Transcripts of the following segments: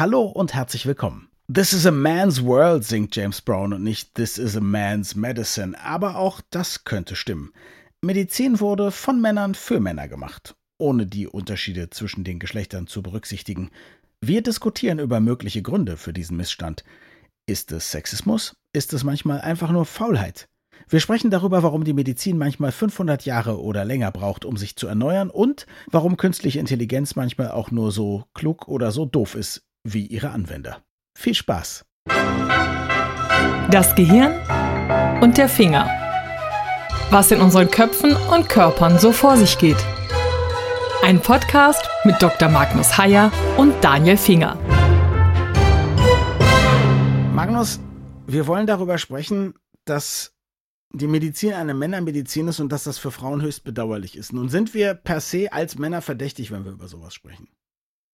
Hallo und herzlich willkommen. This is a man's world, singt James Brown und nicht This is a man's medicine. Aber auch das könnte stimmen. Medizin wurde von Männern für Männer gemacht, ohne die Unterschiede zwischen den Geschlechtern zu berücksichtigen. Wir diskutieren über mögliche Gründe für diesen Missstand. Ist es Sexismus? Ist es manchmal einfach nur Faulheit? Wir sprechen darüber, warum die Medizin manchmal 500 Jahre oder länger braucht, um sich zu erneuern und warum künstliche Intelligenz manchmal auch nur so klug oder so doof ist wie ihre Anwender. Viel Spaß! Das Gehirn und der Finger. Was in unseren Köpfen und Körpern so vor sich geht. Ein Podcast mit Dr. Magnus Heyer und Daniel Finger. Magnus, wir wollen darüber sprechen, dass die Medizin eine Männermedizin ist und dass das für Frauen höchst bedauerlich ist. Nun sind wir per se als Männer verdächtig, wenn wir über sowas sprechen.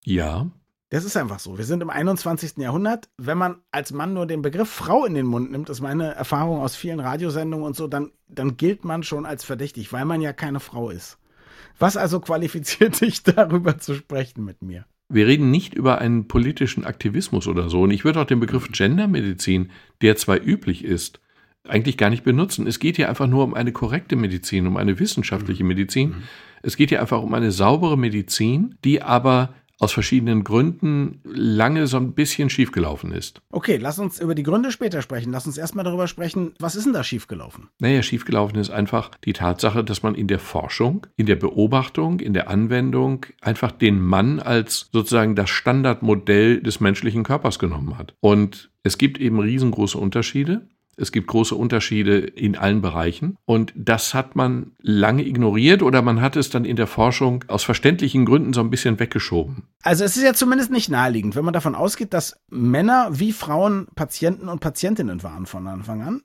Ja. Das ist einfach so. Wir sind im 21. Jahrhundert. Wenn man als Mann nur den Begriff Frau in den Mund nimmt, das ist meine Erfahrung aus vielen Radiosendungen und so, dann, dann gilt man schon als verdächtig, weil man ja keine Frau ist. Was also qualifiziert dich darüber zu sprechen mit mir? Wir reden nicht über einen politischen Aktivismus oder so. Und ich würde auch den Begriff Gendermedizin, der zwar üblich ist, eigentlich gar nicht benutzen. Es geht hier einfach nur um eine korrekte Medizin, um eine wissenschaftliche Medizin. Es geht hier einfach um eine saubere Medizin, die aber aus verschiedenen Gründen lange so ein bisschen schiefgelaufen ist. Okay, lass uns über die Gründe später sprechen. Lass uns erstmal darüber sprechen, was ist denn da schiefgelaufen? Naja, schiefgelaufen ist einfach die Tatsache, dass man in der Forschung, in der Beobachtung, in der Anwendung einfach den Mann als sozusagen das Standardmodell des menschlichen Körpers genommen hat. Und es gibt eben riesengroße Unterschiede. Es gibt große Unterschiede in allen Bereichen. Und das hat man lange ignoriert oder man hat es dann in der Forschung aus verständlichen Gründen so ein bisschen weggeschoben. Also es ist ja zumindest nicht naheliegend, wenn man davon ausgeht, dass Männer wie Frauen Patienten und Patientinnen waren von Anfang an.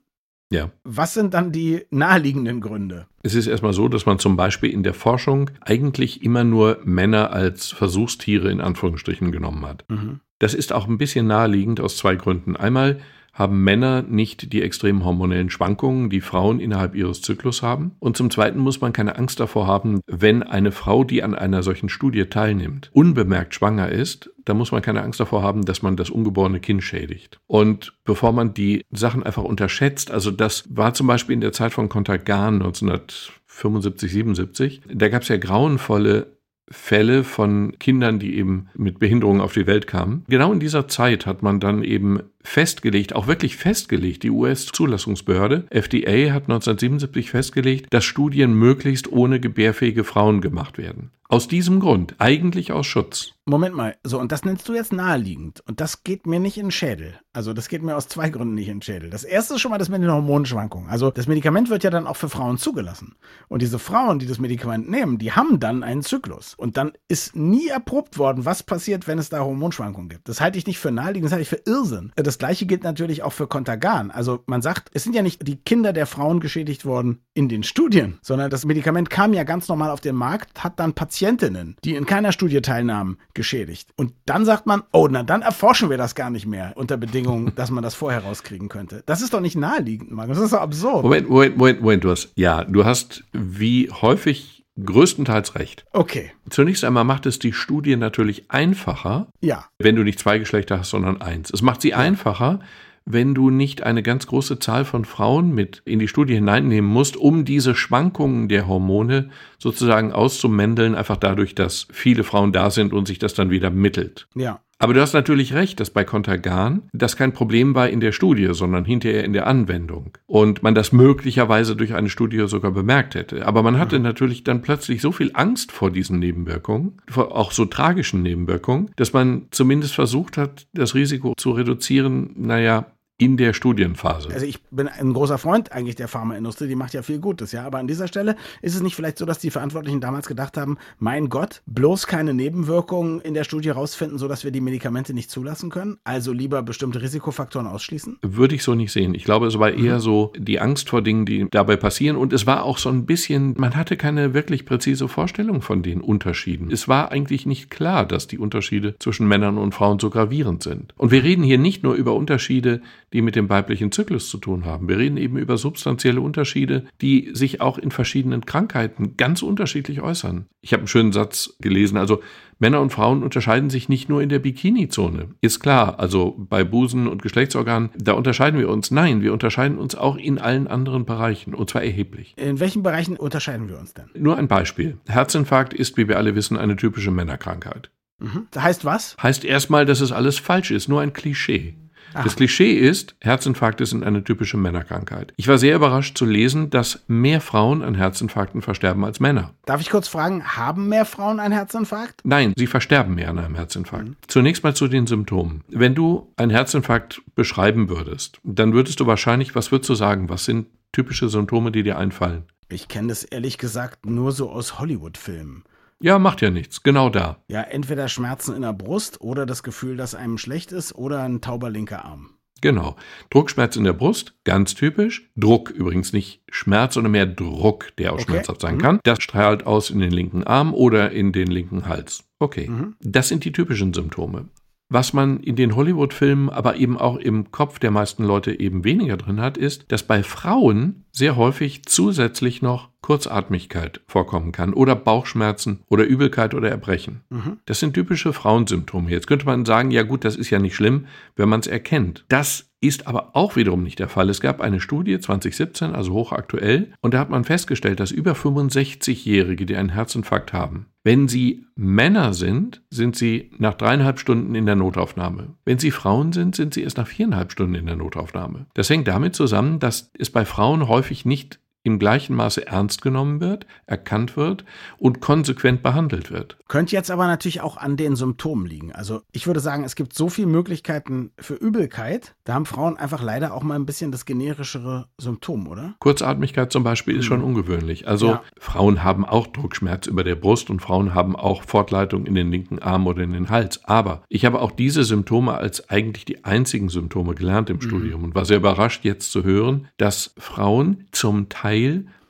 Ja. Was sind dann die naheliegenden Gründe? Es ist erstmal so, dass man zum Beispiel in der Forschung eigentlich immer nur Männer als Versuchstiere in Anführungsstrichen genommen hat. Mhm. Das ist auch ein bisschen naheliegend aus zwei Gründen. Einmal haben Männer nicht die extremen hormonellen Schwankungen, die Frauen innerhalb ihres Zyklus haben. Und zum Zweiten muss man keine Angst davor haben, wenn eine Frau, die an einer solchen Studie teilnimmt, unbemerkt schwanger ist, da muss man keine Angst davor haben, dass man das ungeborene Kind schädigt. Und bevor man die Sachen einfach unterschätzt, also das war zum Beispiel in der Zeit von Contagan 1975, 77, da gab es ja grauenvolle Fälle von Kindern, die eben mit Behinderungen auf die Welt kamen. Genau in dieser Zeit hat man dann eben festgelegt, auch wirklich festgelegt, die US-Zulassungsbehörde, FDA hat 1977 festgelegt, dass Studien möglichst ohne gebärfähige Frauen gemacht werden. Aus diesem Grund, eigentlich aus Schutz. Moment mal, so, und das nennst du jetzt naheliegend. Und das geht mir nicht in den Schädel. Also, das geht mir aus zwei Gründen nicht in den Schädel. Das erste ist schon mal das mit den Hormonschwankungen. Also, das Medikament wird ja dann auch für Frauen zugelassen. Und diese Frauen, die das Medikament nehmen, die haben dann einen Zyklus. Und dann ist nie erprobt worden, was passiert, wenn es da Hormonschwankungen gibt. Das halte ich nicht für naheliegend, das halte ich für Irrsinn. Das gleiche gilt natürlich auch für Contagan. Also, man sagt, es sind ja nicht die Kinder der Frauen geschädigt worden in den Studien, sondern das Medikament kam ja ganz normal auf den Markt, hat dann Patientinnen, die in keiner Studie teilnahmen, geschädigt. Und dann sagt man, oh, na dann erforschen wir das gar nicht mehr unter Bedingungen, dass man das vorher rauskriegen könnte. Das ist doch nicht naheliegend, Magnus. Das ist doch absurd. Moment, Moment, Moment, Moment, du hast, ja, du hast wie häufig größtenteils recht. Okay. Zunächst einmal macht es die Studie natürlich einfacher, Ja. wenn du nicht zwei Geschlechter hast, sondern eins. Es macht sie einfacher, wenn du nicht eine ganz große Zahl von Frauen mit in die Studie hineinnehmen musst, um diese Schwankungen der Hormone sozusagen auszumändeln, einfach dadurch, dass viele Frauen da sind und sich das dann wieder mittelt. Ja. Aber du hast natürlich recht, dass bei Contergan das kein Problem war in der Studie, sondern hinterher in der Anwendung. Und man das möglicherweise durch eine Studie sogar bemerkt hätte. Aber man hatte natürlich dann plötzlich so viel Angst vor diesen Nebenwirkungen, vor auch so tragischen Nebenwirkungen, dass man zumindest versucht hat, das Risiko zu reduzieren, naja, in der Studienphase. Also ich bin ein großer Freund eigentlich der Pharmaindustrie, die macht ja viel Gutes, ja. Aber an dieser Stelle ist es nicht vielleicht so, dass die Verantwortlichen damals gedacht haben, mein Gott, bloß keine Nebenwirkungen in der Studie rausfinden, sodass wir die Medikamente nicht zulassen können? Also lieber bestimmte Risikofaktoren ausschließen? Würde ich so nicht sehen. Ich glaube, es war eher so die Angst vor Dingen, die dabei passieren. Und es war auch so ein bisschen, man hatte keine wirklich präzise Vorstellung von den Unterschieden. Es war eigentlich nicht klar, dass die Unterschiede zwischen Männern und Frauen so gravierend sind. Und wir reden hier nicht nur über Unterschiede, die mit dem weiblichen Zyklus zu tun haben. Wir reden eben über substanzielle Unterschiede, die sich auch in verschiedenen Krankheiten ganz unterschiedlich äußern. Ich habe einen schönen Satz gelesen, also Männer und Frauen unterscheiden sich nicht nur in der Bikini-Zone. Ist klar, also bei Busen und Geschlechtsorganen, da unterscheiden wir uns. Nein, wir unterscheiden uns auch in allen anderen Bereichen und zwar erheblich. In welchen Bereichen unterscheiden wir uns denn? Nur ein Beispiel. Herzinfarkt ist, wie wir alle wissen, eine typische Männerkrankheit. Mhm. Das heißt was? Heißt erstmal, dass es alles falsch ist, nur ein Klischee. Aha. Das Klischee ist, Herzinfarkte sind eine typische Männerkrankheit. Ich war sehr überrascht zu lesen, dass mehr Frauen an Herzinfarkten versterben als Männer. Darf ich kurz fragen, haben mehr Frauen einen Herzinfarkt? Nein, sie versterben mehr an einem Herzinfarkt. Zunächst mal zu den Symptomen. Wenn du einen Herzinfarkt beschreiben würdest, dann würdest du wahrscheinlich, was würdest du sagen? Was sind typische Symptome, die dir einfallen? Ich kenne das ehrlich gesagt nur so aus Hollywood-Filmen. Ja, macht ja nichts. Genau da. Ja, entweder Schmerzen in der Brust oder das Gefühl, dass einem schlecht ist oder ein tauber linker Arm. Genau. Druckschmerz in der Brust, ganz typisch. Druck übrigens nicht Schmerz, sondern mehr Druck, der auch Okay. schmerzhaft sein Mhm. kann. Das strahlt aus in den linken Arm oder in den linken Hals. Okay. Mhm. Das sind die typischen Symptome. Was man in den Hollywood-Filmen, aber eben auch im Kopf der meisten Leute eben weniger drin hat, ist, dass bei Frauen sehr häufig zusätzlich noch Kurzatmigkeit vorkommen kann oder Bauchschmerzen oder Übelkeit oder Erbrechen. Mhm. Das sind typische Frauensymptome. Jetzt könnte man sagen, ja gut, das ist ja nicht schlimm, wenn man es erkennt. Das ist aber auch wiederum nicht der Fall. Es gab eine Studie 2017, also hochaktuell, und da hat man festgestellt, dass über 65-Jährige, die einen Herzinfarkt haben, wenn sie Männer sind, sind sie nach dreieinhalb Stunden in der Notaufnahme. Wenn sie Frauen sind, sind sie erst nach viereinhalb Stunden in der Notaufnahme. Das hängt damit zusammen, dass es bei Frauen häufig nicht im gleichen Maße ernst genommen wird, erkannt wird und konsequent behandelt wird. Könnte jetzt aber natürlich auch an den Symptomen liegen. Also ich würde sagen, es gibt so viele Möglichkeiten für Übelkeit. Da haben Frauen einfach leider auch mal ein bisschen das generischere Symptom, oder? Kurzatmigkeit zum Beispiel ist schon ungewöhnlich. Also Ja. Frauen haben auch Druckschmerz über der Brust und Frauen haben auch Fortleitung in den linken Arm oder in den Hals. Aber ich habe auch diese Symptome als eigentlich die einzigen Symptome gelernt im Studium und war sehr überrascht jetzt zu hören, dass Frauen zum Teil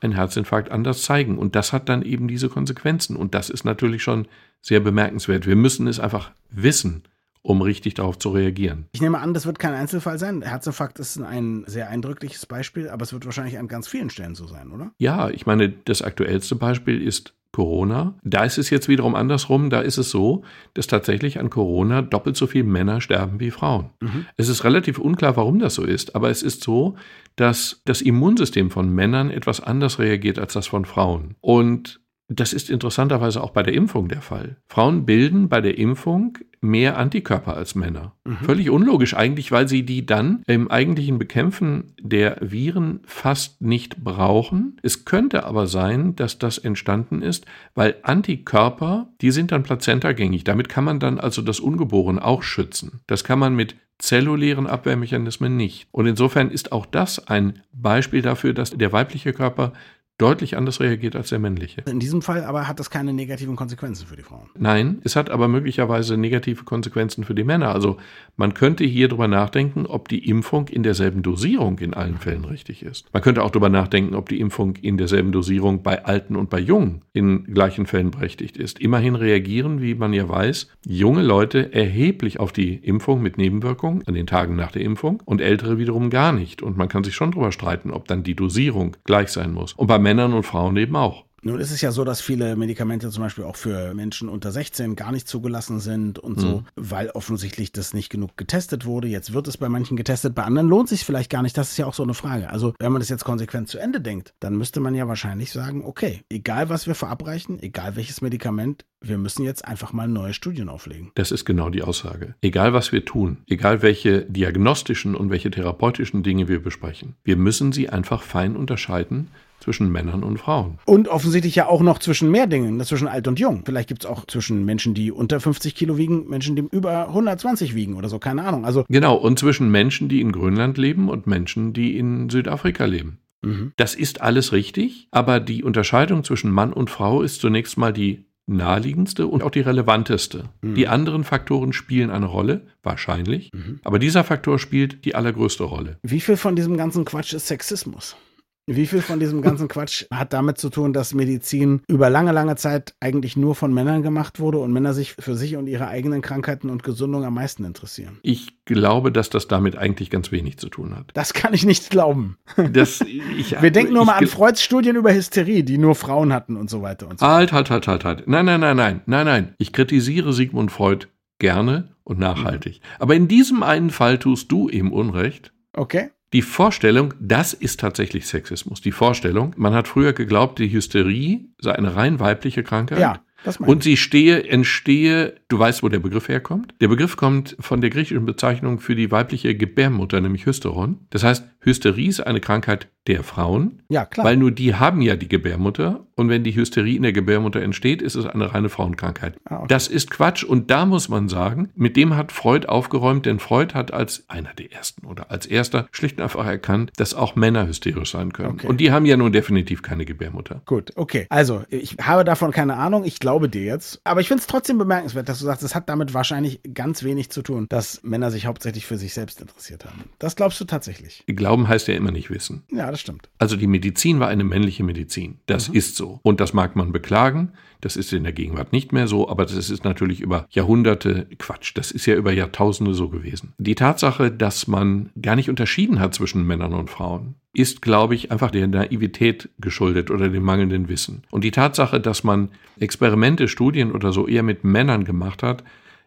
einen Herzinfarkt anders zeigen. Und das hat dann eben diese Konsequenzen. Und das ist natürlich schon sehr bemerkenswert. Wir müssen es einfach wissen, um richtig darauf zu reagieren. Ich nehme an, das wird kein Einzelfall sein. Herzinfarkt ist ein sehr eindrückliches Beispiel, aber es wird wahrscheinlich an ganz vielen Stellen so sein, oder? Ja, ich meine, das aktuellste Beispiel ist Corona. Da ist es jetzt wiederum andersrum. Da ist es so, dass tatsächlich an Corona doppelt so viele Männer sterben wie Frauen. Es ist relativ unklar, warum das so ist, aber es ist so, dass das Immunsystem von Männern etwas anders reagiert als das von Frauen. Und das ist interessanterweise auch bei der Impfung der Fall. Frauen bilden bei der Impfung mehr Antikörper als Männer. Völlig unlogisch eigentlich, weil sie die dann im eigentlichen Bekämpfen der Viren fast nicht brauchen. Es könnte aber sein, dass das entstanden ist, weil Antikörper, die sind dann plazentagängig. Damit kann man dann also das Ungeborene auch schützen. Das kann man mit zellulären Abwehrmechanismen nicht. Und insofern ist auch das ein Beispiel dafür, dass der weibliche Körper deutlich anders reagiert als der männliche. In diesem Fall aber hat das keine negativen Konsequenzen für die Frauen. Nein, es hat aber möglicherweise negative Konsequenzen für die Männer. Also man könnte hier drüber nachdenken, ob die Impfung in derselben Dosierung in allen Fällen richtig ist. Man könnte auch drüber nachdenken, ob die Impfung in derselben Dosierung bei Alten und bei Jungen in gleichen Fällen berechtigt ist. Immerhin reagieren, wie man ja weiß, junge Leute erheblich auf die Impfung mit Nebenwirkungen an den Tagen nach der Impfung und ältere wiederum gar nicht. Und man kann sich schon drüber streiten, ob dann die Dosierung gleich sein muss. Und bei Männern und Frauen eben auch. Nun ist es ja so, dass viele Medikamente zum Beispiel auch für Menschen unter 16 gar nicht zugelassen sind und so, weil offensichtlich das nicht genug getestet wurde. Jetzt wird es bei manchen getestet, bei anderen lohnt sich vielleicht gar nicht. Das ist ja auch so eine Frage. Also wenn man das jetzt konsequent zu Ende denkt, dann müsste man ja wahrscheinlich sagen, okay, egal was wir verabreichen, egal welches Medikament, wir müssen jetzt einfach mal neue Studien auflegen. Das ist genau die Aussage. Egal was wir tun, egal welche diagnostischen und welche therapeutischen Dinge wir besprechen, wir müssen sie einfach fein unterscheiden zwischen Männern und Frauen. Und offensichtlich ja auch noch zwischen mehr Dingen, zwischen alt und jung. Vielleicht gibt es auch zwischen Menschen, die unter 50 Kilo wiegen, Menschen, die über 120 wiegen oder so, keine Ahnung. Also, Genau, und zwischen Menschen, die in Grönland leben und Menschen, die in Südafrika leben. mhm. Das ist alles richtig, aber die Unterscheidung zwischen Mann und Frau ist zunächst mal die naheliegendste und auch die relevanteste. Die anderen Faktoren spielen eine Rolle, wahrscheinlich, aber dieser Faktor spielt die allergrößte Rolle. wie viel von diesem ganzen Quatsch ist Sexismus? Wie viel von diesem ganzen Quatsch hat damit zu tun, dass Medizin über lange, lange Zeit eigentlich nur von Männern gemacht wurde und Männer sich für sich und ihre eigenen Krankheiten und Gesundung am meisten interessieren? Ich glaube, dass das damit eigentlich ganz wenig zu tun hat. Das kann ich nicht glauben. Das, ich, Wir denken nur mal an Freuds Studien über Hysterie, die nur Frauen hatten und so weiter und so. Halt, halt, halt, halt, halt. Nein, nein, nein, nein, nein, nein. Ich kritisiere Sigmund Freud gerne und nachhaltig. Aber in diesem einen Fall tust du ihm Unrecht. Okay? Die Vorstellung, das ist tatsächlich Sexismus. Die Vorstellung, man hat früher geglaubt, die Hysterie sei eine rein weibliche Krankheit. Ja, Und sie stehe, entstehe, du weißt, wo der Begriff herkommt? Der Begriff kommt von der griechischen Bezeichnung für die weibliche Gebärmutter, nämlich Hysteron. Das heißt, Hysterie ist eine Krankheit der Frauen, ich. Ja, klar. weil nur die haben ja die Gebärmutter. Und wenn die Hysterie in der Gebärmutter entsteht, ist es eine reine Frauenkrankheit. Ah, okay. Das ist Quatsch. Und da muss man sagen, mit dem hat Freud aufgeräumt, denn Freud hat als einer der ersten oder als erster schlicht und einfach erkannt, dass auch Männer hysterisch sein können. Okay. Und die haben ja nun definitiv keine Gebärmutter. Gut, okay. Also, ich habe davon keine Ahnung. Ich glaube dir jetzt. Aber ich finde es trotzdem bemerkenswert, dass du sagst, es hat damit wahrscheinlich ganz wenig zu tun, dass Männer sich hauptsächlich für sich selbst interessiert haben. Das glaubst du tatsächlich. Glauben heißt ja immer nicht wissen. Ja, das stimmt. Also die Medizin war eine männliche Medizin. Das ist so. Und das mag man beklagen. Das ist in der Gegenwart nicht mehr so, aber das ist natürlich über Jahrhunderte Quatsch. Das ist ja über Jahrtausende so gewesen. Die Tatsache, dass man gar nicht unterschieden hat zwischen Männern und Frauen, ist, glaube ich, einfach der Naivität geschuldet oder dem mangelnden Wissen. Und die Tatsache, dass man Experimente, Studien oder so eher mit Männern gemacht hat,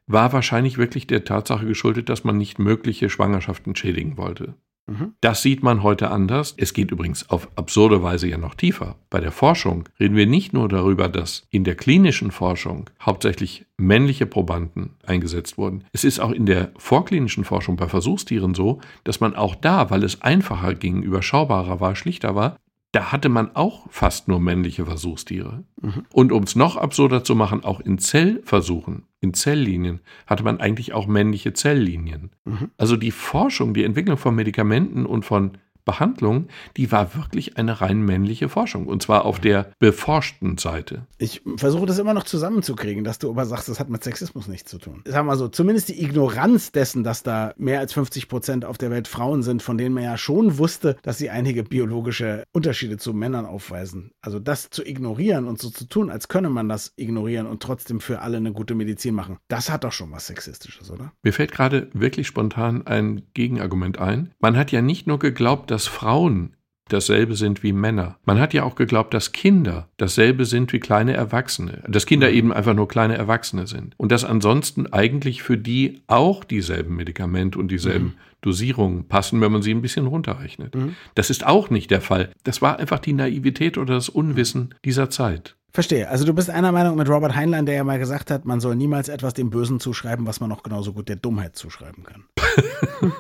war wahrscheinlich wirklich der Tatsache geschuldet, dass man nicht mögliche Schwangerschaften schädigen wollte. Mhm. Das sieht man heute anders. Es geht übrigens auf absurde Weise ja noch tiefer. Bei der Forschung reden wir nicht nur darüber, dass in der klinischen Forschung hauptsächlich männliche Probanden eingesetzt wurden. Es ist auch in der vorklinischen Forschung bei Versuchstieren so, dass man auch da, weil es einfacher ging, überschaubarer war, schlichter war, da hatte man auch fast nur männliche Versuchstiere. Und um es noch absurder zu machen, auch in Zellversuchen, in Zelllinien, hatte man eigentlich auch männliche Zelllinien. Also die Forschung, die Entwicklung von Medikamenten und von Behandlung, die war wirklich eine rein männliche Forschung. Und zwar auf der beforschten Seite. Ich versuche das immer noch zusammenzukriegen, dass du aber sagst, das hat mit Sexismus nichts zu tun. Sagen wir so, zumindest die Ignoranz dessen, dass da mehr als 50 Prozent auf der Welt Frauen sind, von denen man ja schon wusste, dass sie einige biologische Unterschiede zu Männern aufweisen. Also das zu ignorieren und so zu tun, als könne man das ignorieren und trotzdem für alle eine gute Medizin machen, das hat doch schon was Sexistisches, oder? Mir fällt gerade wirklich spontan ein Gegenargument ein. Man hat ja nicht nur geglaubt, dass Frauen dasselbe sind wie Männer. Man hat ja auch geglaubt, dass Kinder dasselbe sind wie kleine Erwachsene. Dass Kinder eben einfach nur kleine Erwachsene sind. Und dass ansonsten eigentlich für die auch dieselben Medikamente und dieselben Dosierungen passen, wenn man sie ein bisschen runterrechnet. Das ist auch nicht der Fall. Das war einfach die Naivität oder das Unwissen dieser Zeit. Verstehe. Also du bist einer Meinung mit Robert Heinlein, der ja mal gesagt hat, man soll niemals etwas dem Bösen zuschreiben, was man auch genauso gut der Dummheit zuschreiben kann.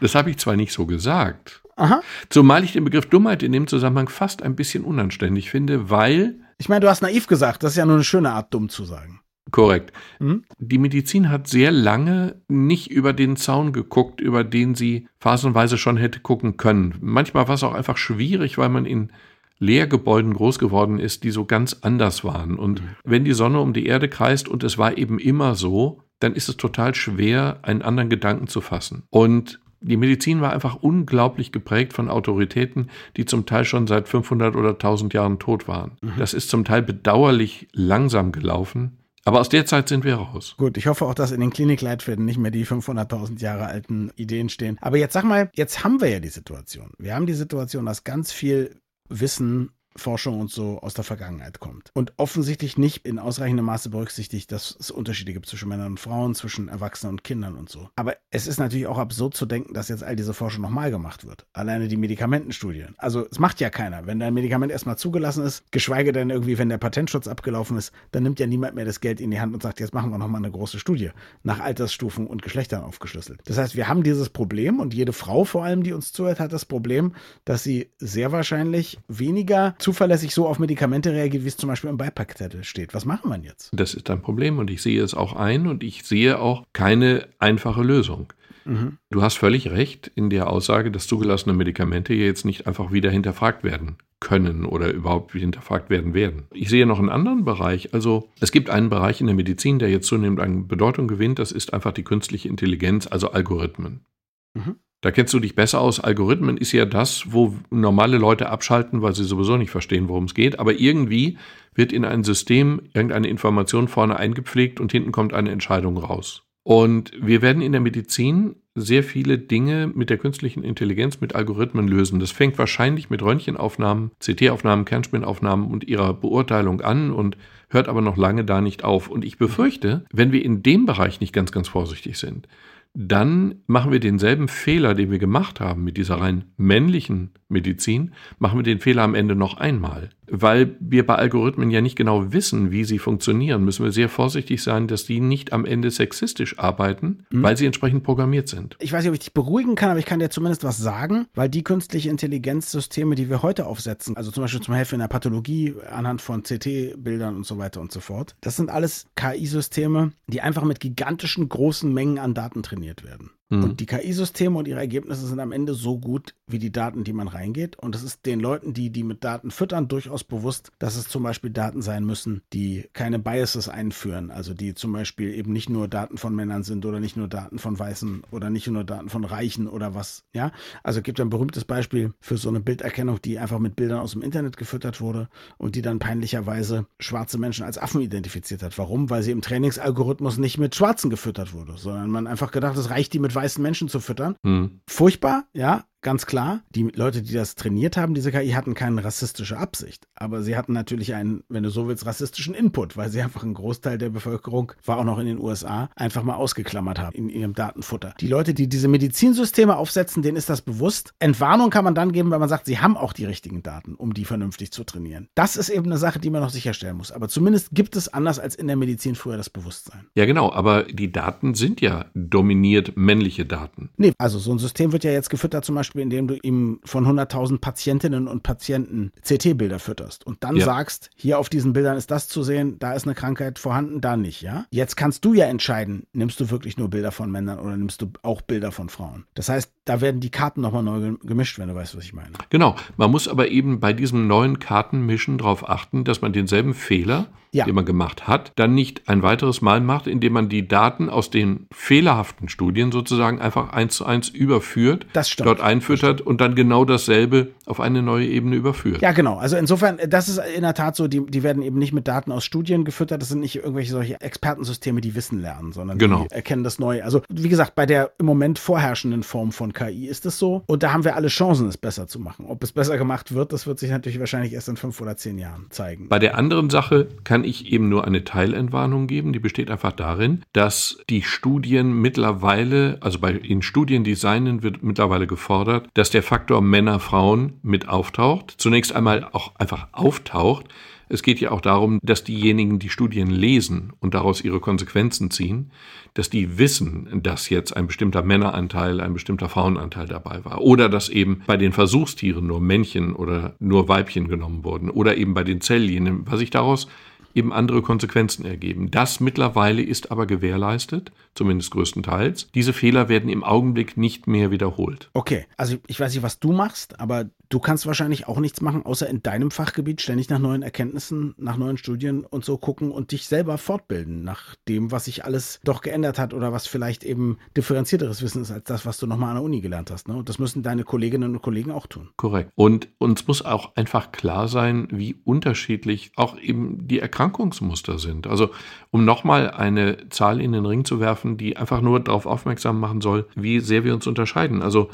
Das habe ich zwar nicht so gesagt, Aha. zumal ich den Begriff Dummheit in dem Zusammenhang fast ein bisschen unanständig finde, weil Ich meine, du hast naiv gesagt, das ist ja nur eine schöne Art, dumm zu sagen. Korrekt. Mhm. Die Medizin hat sehr lange nicht über den Zaun geguckt, über den sie phasenweise schon hätte gucken können. Manchmal war es auch einfach schwierig, weil man in Lehrgebäuden groß geworden ist, die so ganz anders waren. Und wenn die Sonne um die Erde kreist und es war eben immer so, dann ist es total schwer, einen anderen Gedanken zu fassen. Und die Medizin war einfach unglaublich geprägt von Autoritäten, die zum Teil schon seit 500 oder 1000 Jahren tot waren. Das ist zum Teil bedauerlich langsam gelaufen. Aber aus der Zeit sind wir raus. Gut, ich hoffe auch, dass in den Klinikleitfäden nicht mehr die 500.000 Jahre alten Ideen stehen. Aber jetzt sag mal, jetzt haben wir ja die Situation. Wir haben die Situation, dass ganz viel Wissen, Forschung und so aus der Vergangenheit kommt. Und offensichtlich nicht in ausreichendem Maße berücksichtigt, dass es Unterschiede gibt zwischen Männern und Frauen, zwischen Erwachsenen und Kindern und so. Aber es ist natürlich auch absurd zu denken, dass jetzt all diese Forschung nochmal gemacht wird. Alleine die Medikamentenstudien. Also es macht ja keiner. Wenn dein Medikament erstmal zugelassen ist, geschweige denn irgendwie, wenn der Patentschutz abgelaufen ist, dann nimmt ja niemand mehr das Geld in die Hand und sagt, jetzt machen wir nochmal eine große Studie nach Altersstufen und Geschlechtern aufgeschlüsselt. Das heißt, wir haben dieses Problem und jede Frau vor allem, die uns zuhört, hat das Problem, dass sie sehr wahrscheinlich weniger zuverlässig so auf Medikamente reagiert, wie es zum Beispiel im Beipackzettel steht. Was machen wir jetzt? Das ist ein Problem und ich sehe es auch ein und ich sehe auch keine einfache Lösung. Mhm. Du hast völlig recht in der Aussage, dass zugelassene Medikamente jetzt nicht einfach wieder hinterfragt werden können oder überhaupt wieder hinterfragt werden werden. Ich sehe noch einen anderen Bereich. Also es gibt einen Bereich in der Medizin, der jetzt zunehmend an Bedeutung gewinnt. Das ist einfach die künstliche Intelligenz, also Algorithmen. Mhm. Da kennst du dich besser aus. Algorithmen ist ja das, wo normale Leute abschalten, weil sie sowieso nicht verstehen, worum es geht. Aber irgendwie wird in ein System irgendeine Information vorne eingepflegt und hinten kommt eine Entscheidung raus. Und wir werden in der Medizin sehr viele Dinge mit der künstlichen Intelligenz, mit Algorithmen lösen. Das fängt wahrscheinlich mit Röntgenaufnahmen, CT-Aufnahmen, Kernspinaufnahmen und ihrer Beurteilung an und hört aber noch lange da nicht auf. Und ich befürchte, wenn wir in dem Bereich nicht ganz, ganz vorsichtig sind, dann machen wir denselben Fehler, den wir gemacht haben mit dieser rein männlichen Medizin, machen wir den Fehler am Ende noch einmal. Weil wir bei Algorithmen ja nicht genau wissen, wie sie funktionieren, müssen wir sehr vorsichtig sein, dass die nicht am Ende sexistisch arbeiten, mhm. weil sie entsprechend programmiert sind. Ich weiß nicht, ob ich dich beruhigen kann, aber ich kann dir zumindest was sagen, weil die künstliche Intelligenzsysteme, die wir heute aufsetzen, also zum Beispiel zum Helfen in der Pathologie anhand von CT-Bildern und so weiter und so fort, das sind alles KI-Systeme, die einfach mit gigantischen großen Mengen an Daten trainiert werden. Mhm. Und die KI-Systeme und ihre Ergebnisse sind am Ende so gut wie die Daten, die man reingeht. Und es ist den Leuten, die die mit Daten füttern, durchaus bewusst, dass es zum Beispiel Daten sein müssen, die keine Biases einführen. Also die zum Beispiel eben nicht nur Daten von Männern sind oder nicht nur Daten von Weißen oder nicht nur Daten von Reichen oder was. Ja, also gibt ein berühmtes Beispiel für so eine Bilderkennung, die einfach mit Bildern aus dem Internet gefüttert wurde und die dann peinlicherweise schwarze Menschen als Affen identifiziert hat. Warum? Weil sie im Trainingsalgorithmus nicht mit Schwarzen gefüttert wurde, sondern man einfach gedacht, es reicht, die mit weißen Menschen zu füttern. Hm. Furchtbar, ja, ganz klar, die Leute, die das trainiert haben, diese KI, hatten keine rassistische Absicht. Aber sie hatten natürlich einen, wenn du so willst, rassistischen Input, weil sie einfach einen Großteil der Bevölkerung, war auch noch in den USA, einfach mal ausgeklammert haben in ihrem Datenfutter. Die Leute, die diese Medizinsysteme aufsetzen, denen ist das bewusst. Entwarnung kann man dann geben, wenn man sagt, sie haben auch die richtigen Daten, um die vernünftig zu trainieren. Das ist eben eine Sache, die man noch sicherstellen muss. Aber zumindest gibt es anders als in der Medizin früher das Bewusstsein. Ja, genau. Aber die Daten sind ja dominiert männliche Daten. Nee, also so ein System wird ja jetzt gefüttert zum Beispiel Beispiel, indem du ihm von 100.000 Patientinnen und Patienten CT-Bilder fütterst und dann ja. sagst, hier auf diesen Bildern ist das zu sehen, da ist eine Krankheit vorhanden, da nicht, ja? Jetzt kannst du ja entscheiden, nimmst du wirklich nur Bilder von Männern oder nimmst du auch Bilder von Frauen. Das heißt, da werden die Karten nochmal neu gemischt, wenn du weißt, was ich meine. Genau. Man muss aber eben bei diesem neuen Kartenmischen darauf achten, dass man denselben Fehler, ja. den man gemacht hat, dann nicht ein weiteres Mal macht, indem man die Daten aus den fehlerhaften Studien sozusagen einfach eins zu eins überführt, dort einfüttert und dann genau dasselbe auf eine neue Ebene überführt. Ja, genau. Also insofern, das ist in der Tat so, die, die werden eben nicht mit Daten aus Studien gefüttert, das sind nicht irgendwelche solche Expertensysteme, die Wissen lernen, sondern genau. die erkennen das Neue. Also wie gesagt, bei der im Moment vorherrschenden Form von KI ist es so. Und da haben wir alle Chancen, es besser zu machen. Ob es besser gemacht wird, das wird sich natürlich wahrscheinlich erst in fünf oder zehn Jahren zeigen. Bei der anderen Sache kann ich eben nur eine Teilentwarnung geben. Die besteht einfach darin, dass die Studien mittlerweile, also bei in Studiendesignen wird mittlerweile gefordert, dass der Faktor Männer-Frauen mit auftaucht. Zunächst einmal auch einfach auftaucht. Es geht ja auch darum, dass diejenigen, die Studien lesen und daraus ihre Konsequenzen ziehen, dass die wissen, dass jetzt ein bestimmter Männeranteil, ein bestimmter Frauenanteil dabei war. Oder dass eben bei den Versuchstieren nur Männchen oder nur Weibchen genommen wurden. Oder eben bei den Zelllinien, was sich daraus eben andere Konsequenzen ergeben. Das mittlerweile ist aber gewährleistet, zumindest größtenteils. Diese Fehler werden im Augenblick nicht mehr wiederholt. Okay, also ich weiß nicht, was du machst, aber du kannst wahrscheinlich auch nichts machen, außer in deinem Fachgebiet ständig nach neuen Erkenntnissen, nach neuen Studien und so gucken und dich selber fortbilden nach dem, was sich alles doch geändert hat oder was vielleicht eben differenzierteres Wissen ist als das, was du nochmal an der Uni gelernt hast. Ne? Und das müssen deine Kolleginnen und Kollegen auch tun. Korrekt. Und uns muss auch einfach klar sein, wie unterschiedlich auch eben die Erkrankungsmuster sind. Also um nochmal eine Zahl in den Ring zu werfen, die einfach nur darauf aufmerksam machen soll, wie sehr wir uns unterscheiden. Also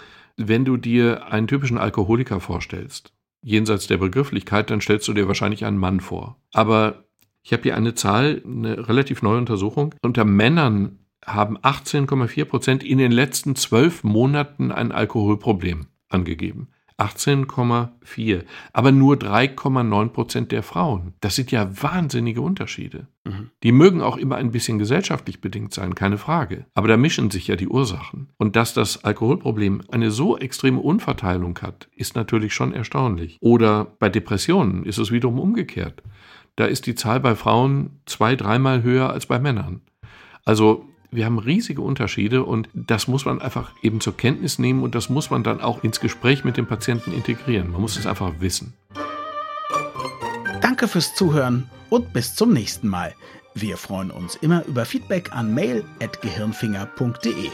wenn du dir einen typischen Alkoholiker vorstellst, jenseits der Begrifflichkeit, dann stellst du dir wahrscheinlich einen Mann vor. Aber ich habe hier eine Zahl, eine relativ neue Untersuchung. Unter Männern haben 18,4 Prozent in den letzten zwölf Monaten ein Alkoholproblem angegeben. 18,4. Aber nur 3,9 Prozent der Frauen. Das sind ja wahnsinnige Unterschiede. Mhm. Die mögen auch immer ein bisschen gesellschaftlich bedingt sein, keine Frage. Aber da mischen sich ja die Ursachen. Und dass das Alkoholproblem eine so extreme Unverteilung hat, ist natürlich schon erstaunlich. Oder bei Depressionen ist es wiederum umgekehrt. Da ist die Zahl bei Frauen zwei, dreimal höher als bei Männern. Also wir haben riesige Unterschiede und das muss man einfach eben zur Kenntnis nehmen und das muss man dann auch ins Gespräch mit dem Patienten integrieren. Man muss es einfach wissen. Danke fürs Zuhören und bis zum nächsten Mal. Wir freuen uns immer über Feedback an mail.gehirnfinger.de.